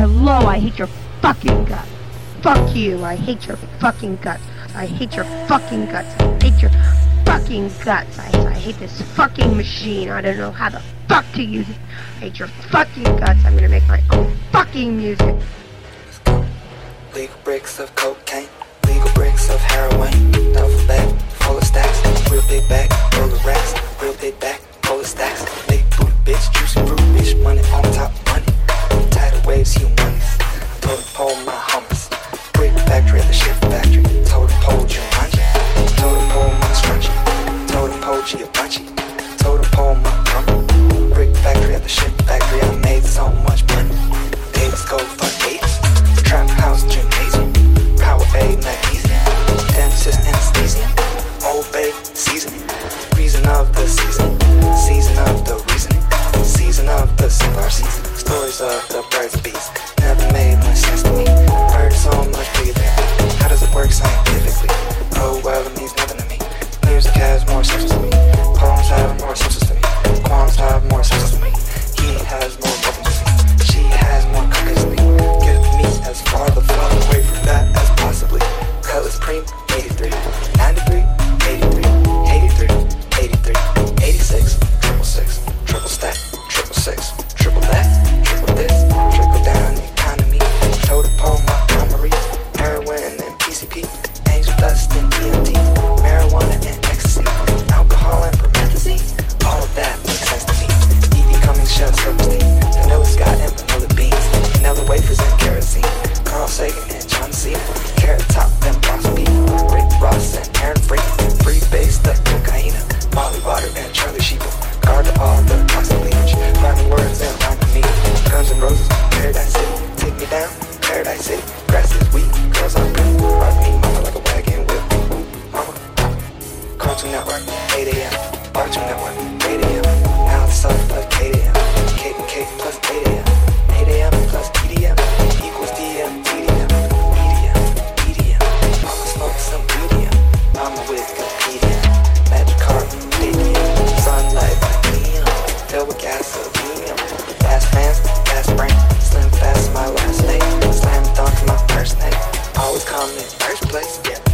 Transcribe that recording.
I hate your fucking guts. Fuck you. I hate your fucking guts. I hate your fucking guts. I hate your fucking guts. I, I hate this fucking machine. I don't know how the fuck to use it. I hate your fucking guts. I'm gonna make my own fucking music. Legal bricks of cocaine, legal bricks of heroin, duffel bag full of stacks, real big bag mama, brick factory at the shit factory, I made so much money, trap house power A magnesium, dentist anesthesia, old bay Cartoon Network, 8 a.m. Cartoon Network, 8 a.m. Now the sun. let's get